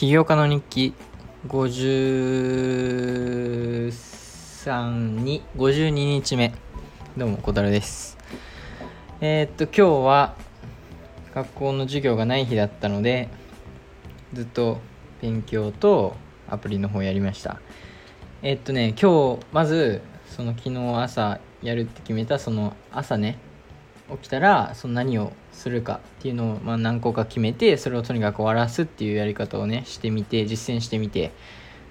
起業家の日記。53に52日目。どうも小樽です。えー、っと今日は学校の授業がない日だったのでずっと勉強とアプリの方やりました。えー、っとね今日まずその昨日朝やるって決めたその朝ね起きたらその何をするかっていうのをまあ何個か決めてそれをとにかく終わらすっていうやり方をねしてみて実践してみて。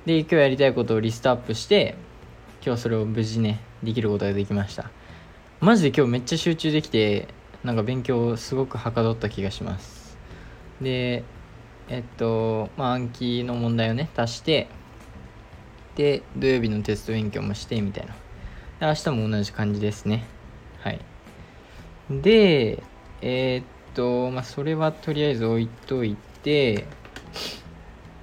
で今日やりたいことをリストアップして今日それを無事ねできることができました。マジで今日めっちゃ集中できてなんか勉強すごくはかどった気がします。でえっとまあ暗記の問題をね足してで土曜日のテスト勉強もしてみたいな。で明日も同じ感じですね。はい。で、えー、っと、まあ、それはとりあえず置いといて、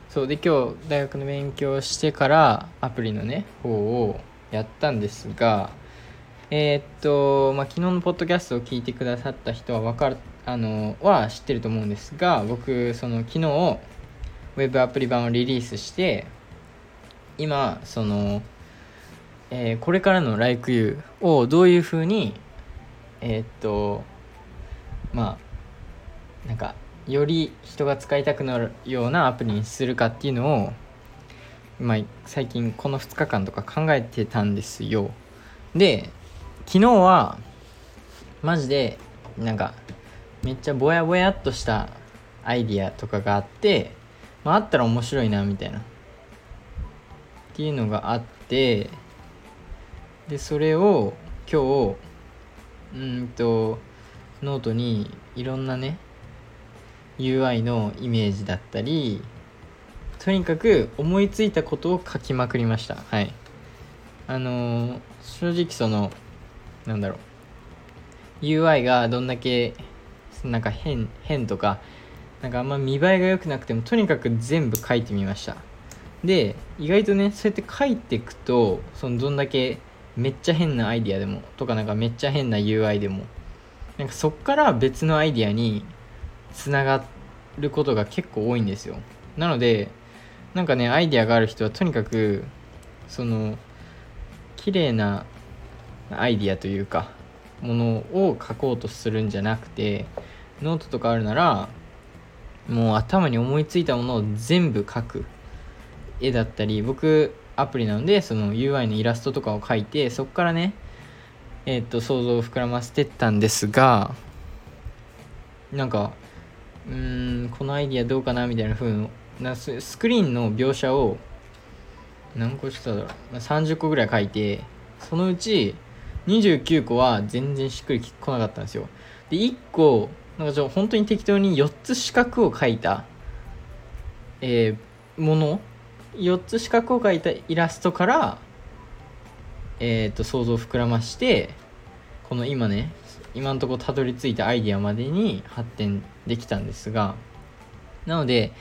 そうで、今日大学の勉強してからアプリのね、方をやったんですが、えー、っと、まあ、昨日のポッドキャストを聞いてくださった人はわかる、あの、は知ってると思うんですが、僕、その昨日、ウェブアプリ版をリリースして、今、その、えー、これからの LikeU をどういうふうにえー、っとまあなんかより人が使いたくなるようなアプリにするかっていうのを、まあ、最近この2日間とか考えてたんですよ。で昨日はマジでなんかめっちゃぼやぼやっとしたアイディアとかがあって、まあ、あったら面白いなみたいな。っていうのがあってでそれを今日うんとノートにいろんなね UI のイメージだったりとにかく思いついたことを書きまくりました。はい。あのー、正直そのなんだろう。UI がどんだけなんか変変とかなんかあんま見栄えが良くなくてもとにかく全部書いてみました。で意外とねそうやって書いていくとそのどんだけめっちゃ変なアイディアでもとかなんかめっちゃ変な UI でも。なんかそっから別のアイディアにつながることが結構多いんですよ。なのでなんかねアイディアがある人はとにかくその綺麗なアイディアというかものを書こうとするんじゃなくてノートとかあるならもう頭に思いついたものを全部書く絵だったり僕アプリなのでその UI のイラストとかを描いてそこからねえっ、と想像を膨らませてったんですがなんかうーんこのアイディアどうかなみたいな風なスクリーンの描写を何個しただろう30個ぐらい書いてそのうち29個は全然しっくりこなかったんですよ。で1個なんかちょ本当に適当に4つ四角を書いた、えー、もの4つ四角を描いたイラストから、えー、と想像を膨らましてこの今ね今のところたどり着いたアイデアまでに発展できたんですがなので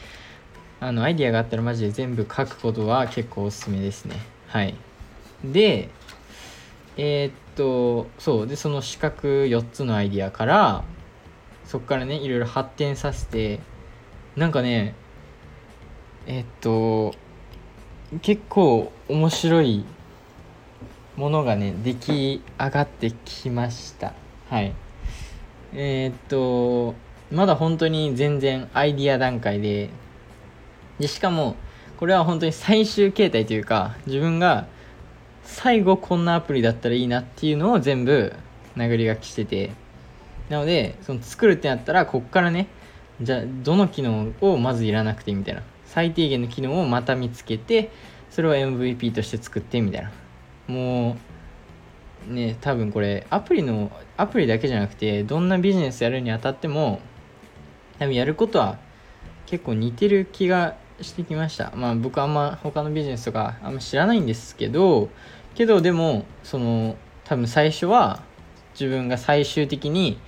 あのアイデアがあったらマジで全部書くことは結構おすすめですね。はい。でえー、っとそう。でその四角4つのアイデアからそこからねいろいろ発展させてなんかねえー、っと結構面白いものがね出来上がってきました。はい。えー、っとまだ本当に全然アイディア段階ででしかもこれは本当に最終形態というか自分が最後こんなアプリだったらいいなっていうのを全部殴り書きしてて。なのでその作るってなったらこっからねじゃあどの機能をまずいらなくてみたいな。最低限の機能をまた見つけてそれを MVP として作ってみたいな。もうね多分これアプリのアプリだけじゃなくてどんなビジネスやるにあたっても多分やることは結構似てる気がしてきました。まあ僕あんま他のビジネスとかあんま知らないんですけどけどでもその多分最初は自分が最終的に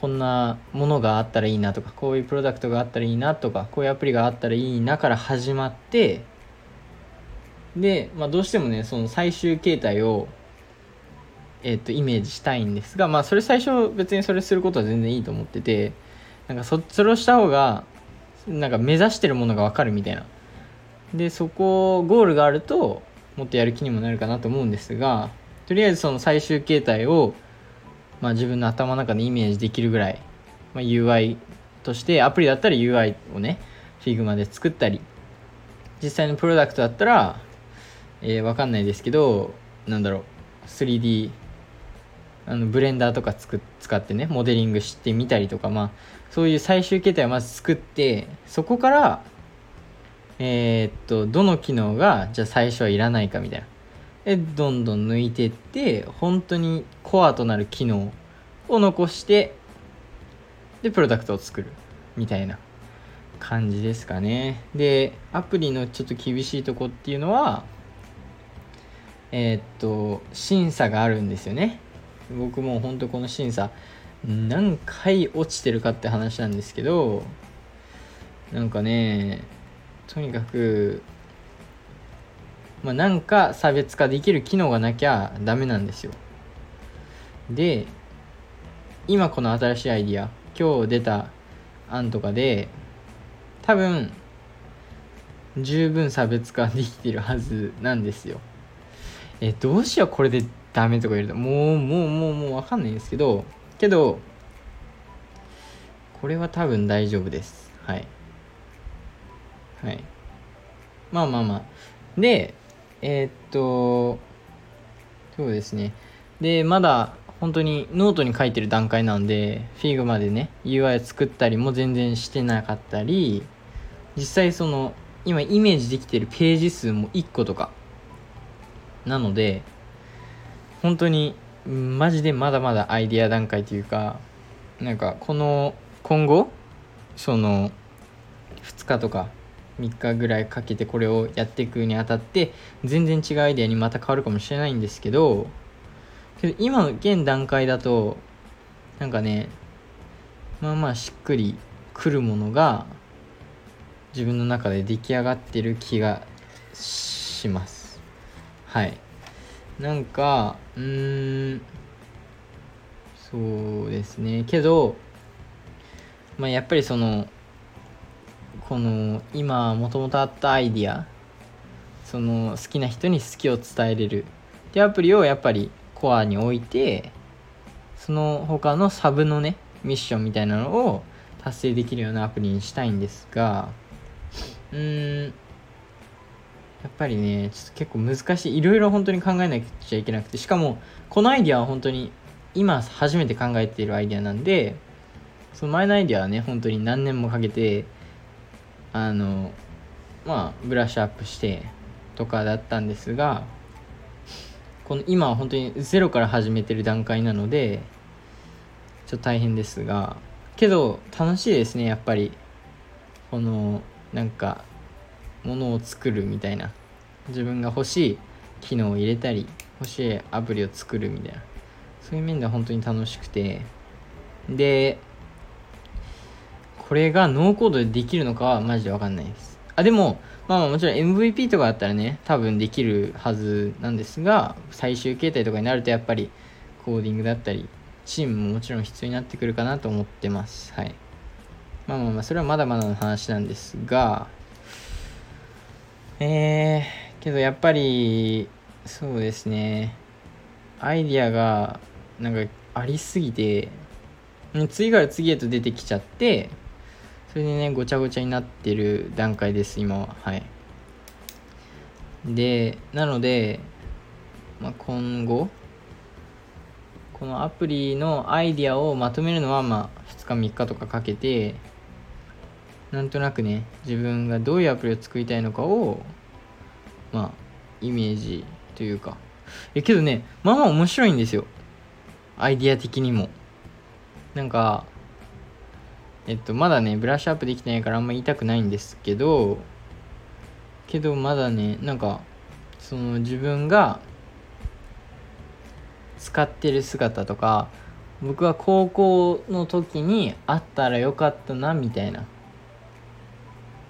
こんなものがあったらいいなとかこういうプロダクトがあったらいいなとかこういうアプリがあったらいいなから始まってで、まあ、どうしてもねその最終形態をえっ、とイメージしたいんですがまあそれ最初別にそれすることは全然いいと思っててなんかそそれをした方がなんか目指してるものが分かるみたいな。でそこゴールがあるともっとやる気にもなるかなと思うんですがとりあえずその最終形態を、まあ、自分の頭の中でイメージできるぐらい、まあ、UI としてアプリだったら UI をね Figma で作ったり実際のプロダクトだったら、えー、わかんないですけどなんだろう 3D あのブレンダーとかつく使ってねモデリングしてみたりとかまあそういう最終形態をまず作ってそこからえー、っとどの機能がじゃあ最初はいらないかみたいな。でどんどん抜いてって本当にコアとなる機能を残してでプロダクトを作る。みたいな感じですかね。でアプリのちょっと厳しいとこっていうのはえー、っと審査があるんですよね。僕も本当この審査何回落ちてるかって話なんですけどなんかねとにかくまあ、なんか差別化できる機能がなきゃダメなんですよ。で今この新しいアイディア今日出た案とかで多分十分差別化できてるはずなんですよ。えどうしようこれでダメとか言うともうもうもうもう分かんないんですけどけどこれは多分大丈夫です。はい。はい。まあまあまあ。でえー、っとそうですね。でまだ本当にノートに書いてる段階なんで Figma でね UI 作ったりも全然してなかったり実際その今イメージできてるページ数も1個とかなので本当にマジでまだまだアイディア段階というかなんかこの今後その2日とか3日ぐらいかけてこれをやっていくにあたって全然違うアイデアにまた変わるかもしれないんですけどけど今の現段階だとなんかねまあまあしっくりくるものが自分の中で出来上がってる気がします。はい。なんかうーんそうですね。けどまあやっぱりそのこの今もともとあったアイディアその好きな人に好きを伝えれる。ってアプリをやっぱりコアに置いてその他のサブのねミッションみたいなのを達成できるようなアプリにしたいんですがうーんやっぱりねちょっと結構難しい。いろいろ本当に考えなきゃいけなくてしかもこのアイディアは本当に今初めて考えているアイディアなんでその前のアイディアはね本当に何年もかけてあのまあブラッシュアップしてとかだったんですがこの今は本当にゼロから始めてる段階なのでちょっと大変ですがけど楽しいですねやっぱり。このなんかものを作るみたいな。自分が欲しい機能を入れたり欲しいアプリを作るみたいな。そういう面では本当に楽しくて。でこれがノーコードでできるのかはマジでわかんないです。あ、でも、まあまあもちろん MVP とかだったらね、多分できるはずなんですが、最終形態とかになるとやっぱりコーディングだったり、チームももちろん必要になってくるかなと思ってます。はい。まあまあまあ、それはまだまだの話なんですが、えー、けどやっぱり、そうですね、アイディアがなんかありすぎて、次から次へと出てきちゃって、それでねごちゃごちゃになってる段階です今は。はい。でなので、まあ、今後このアプリのアイディアをまとめるのはまあ2日3日とかかけてなんとなくね自分がどういうアプリを作りたいのかをまあイメージというか。えけどねまあまあ面白いんですよ。アイディア的にも。なんかえっと、まだね、ブラッシュアップできてないからあんま言いたくないんですけど、けどまだね、なんか、その自分が使ってる姿とか、僕は高校の時にあったらよかったな、みたいな。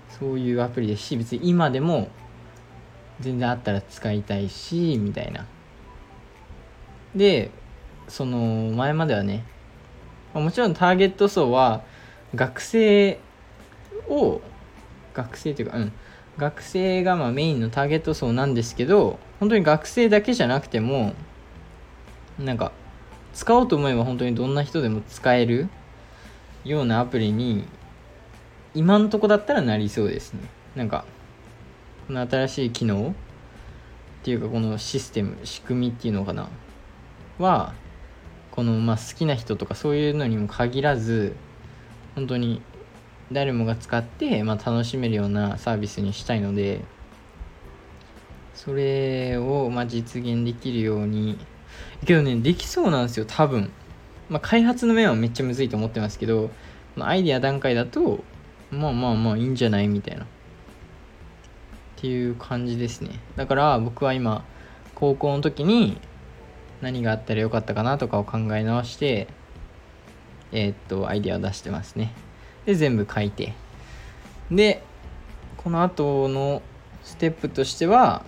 そういうアプリですし、別に今でも全然あったら使いたいし、みたいな。で、その前まではね、もちろんターゲット層は学生を学生というかうん。学生がまあメインのターゲット層なんですけど本当に学生だけじゃなくてもなんか使おうと思えば本当にどんな人でも使えるようなアプリに今んとこだったらなりそうですね。なんかこの新しい機能っていうかこのシステム仕組みっていうのかな？はこのまあ好きな人とかそういうのにも限らず本当に誰もが使って、まあ、楽しめるようなサービスにしたいのでそれをまあ実現できるようにけどねできそうなんですよ多分、まあ、開発の面はめっちゃむずいと思ってますけどまアイデア段階だとまあまあまあいいんじゃないみたいな。っていう感じですね。だから僕は今高校の時に何があったらよかったかなとかを考え直してえー、っとアイデアを出してますね。で全部書いて。でこの後のステップとしては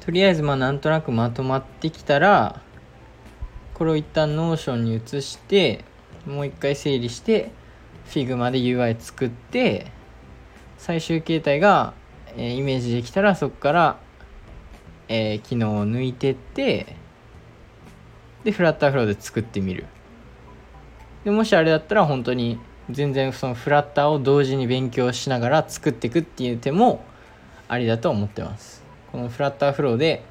とりあえずまあなんとなくまとまってきたらこれを一旦 Notion に移してもう一回整理して Figma で UI 作って最終形態が、えー、イメージできたらそこから、えー、機能を抜いてってでフラッターフローで作ってみる。でもしあれだったら本当に全然そのフラッターを同時に勉強しながら作っていくっていう手もありだと思ってます。このフラッターフローで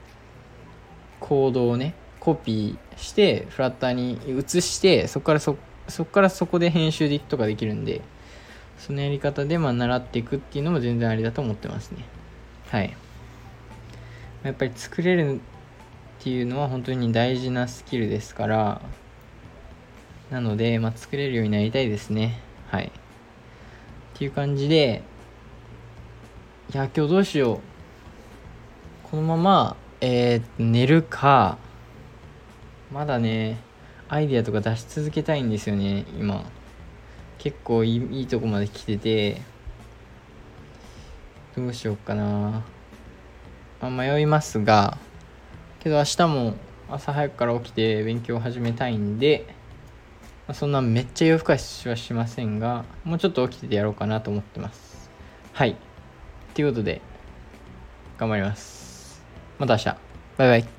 コードをねコピーしてフラッターに移してそこからそそこからそこで編集でいくとかできるんでそのやり方でまあ習っていくっていうのも全然ありだと思ってますね。はい。やっぱり作れるっていうのは本当に大事なスキルですからなので、まあ、作れるようになりたいですね。はい。っていう感じでいや今日どうしよう。このままえー、寝るかまだねアイディアとか出し続けたいんですよね今。結構いいいいとこまで来ててどうしようかな。あ迷いますがけど明日も朝早くから起きて勉強を始めたいんで、まあ、そんなめっちゃ夜更かしはしませんがもうちょっと起きててやろうかなと思ってます。はい。ということで頑張ります。また明日。バイバイ。